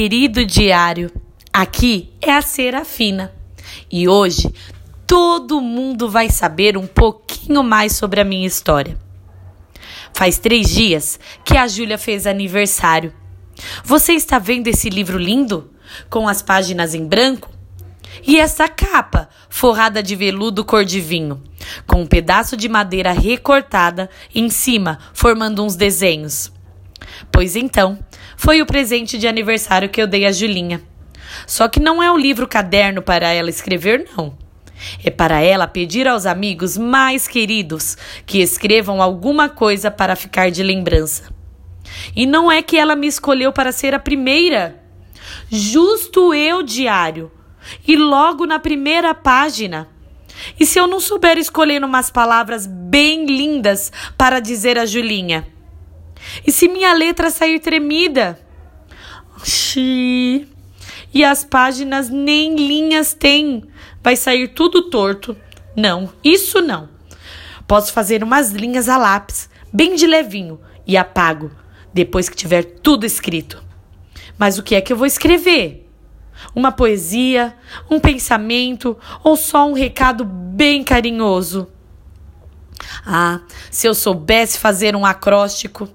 querido diário. Aqui é a Serafina e hoje todo mundo vai saber um pouquinho mais sobre a minha história. Faz três dias que a Júlia fez aniversário. Você está vendo esse livro lindo? Com as páginas em branco? E essa capa, forrada de veludo cor de vinho, com um pedaço de madeira recortada em cima, formando uns desenhos. Pois então, foi o presente de aniversário que eu dei a Julinha. Só que não é um livro caderno para ela escrever, não. É para ela pedir aos amigos mais queridos que escrevam alguma coisa para ficar de lembrança. E não é que ela me escolheu para ser a primeira. Justo eu, diário. E logo na primeira página. E se eu não souber escolher umas palavras bem lindas para dizer a Julinha? E se minha letra sair tremida? Xiii. E as páginas nem linhas têm. Vai sair tudo torto. Não, isso não. Posso fazer umas linhas a lápis, bem de levinho, e apago, depois que tiver tudo escrito. Mas o que é que eu vou escrever? Uma poesia, um pensamento ou só um recado bem carinhoso? Ah, se eu soubesse fazer um acróstico.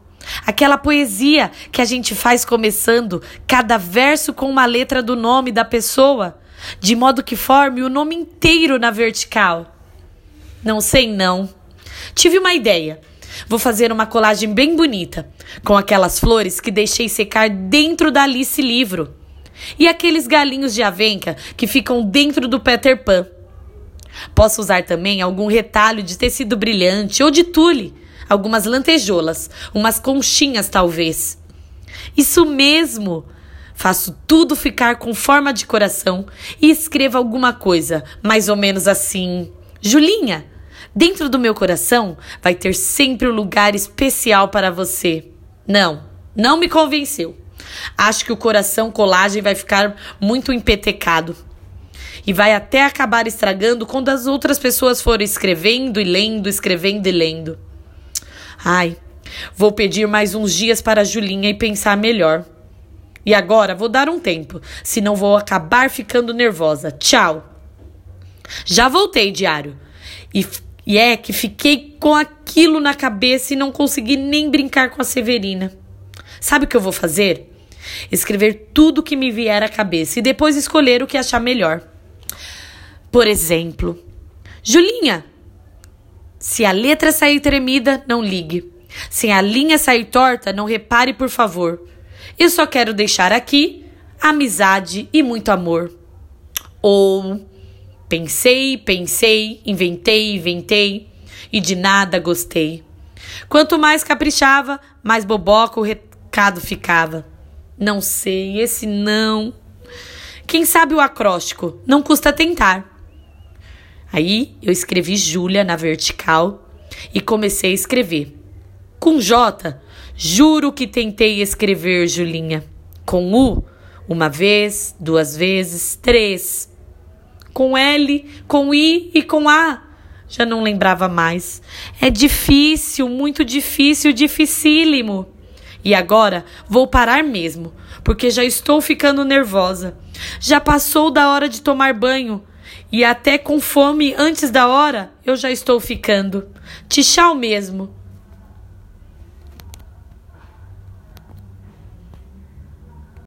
Aquela poesia que a gente faz começando cada verso com uma letra do nome da pessoa, de modo que forme o nome inteiro na vertical. Não sei não. Tive uma ideia. Vou fazer uma colagem bem bonita, com aquelas flores que deixei secar dentro da Alice livro. E aqueles galinhos de avenca que ficam dentro do Peter Pan. Posso usar também algum retalho de tecido brilhante ou de tule algumas lantejoulas, umas conchinhas talvez. Isso mesmo! Faço tudo ficar com forma de coração e escrevo alguma coisa, mais ou menos assim. Julinha, dentro do meu coração vai ter sempre um lugar especial para você. Não, não me convenceu. Acho que o coração colagem vai ficar muito empetecado. E vai até acabar estragando quando as outras pessoas forem escrevendo e lendo, escrevendo e lendo. Ai, vou pedir mais uns dias para Julinha e pensar melhor. E agora vou dar um tempo, senão vou acabar ficando nervosa. Tchau. Já voltei, diário. E, e é que fiquei com aquilo na cabeça e não consegui nem brincar com a Severina. Sabe o que eu vou fazer? Escrever tudo que me vier à cabeça e depois escolher o que achar melhor. Por exemplo, Julinha, se a letra sair tremida, não ligue. Se a linha sair torta, não repare, por favor. Eu só quero deixar aqui amizade e muito amor. Ou pensei, pensei, inventei, inventei e de nada gostei. Quanto mais caprichava, mais boboca o recado ficava. Não sei, esse não. Quem sabe o acróstico? Não custa tentar. Aí eu escrevi Júlia na vertical e comecei a escrever. Com J, juro que tentei escrever Julinha. Com U, uma vez, duas vezes, três. Com L, com I e com A. Já não lembrava mais. É difícil, muito difícil, dificílimo. E agora vou parar mesmo, porque já estou ficando nervosa. Já passou da hora de tomar banho e até com fome antes da hora eu já estou ficando. Tchau mesmo.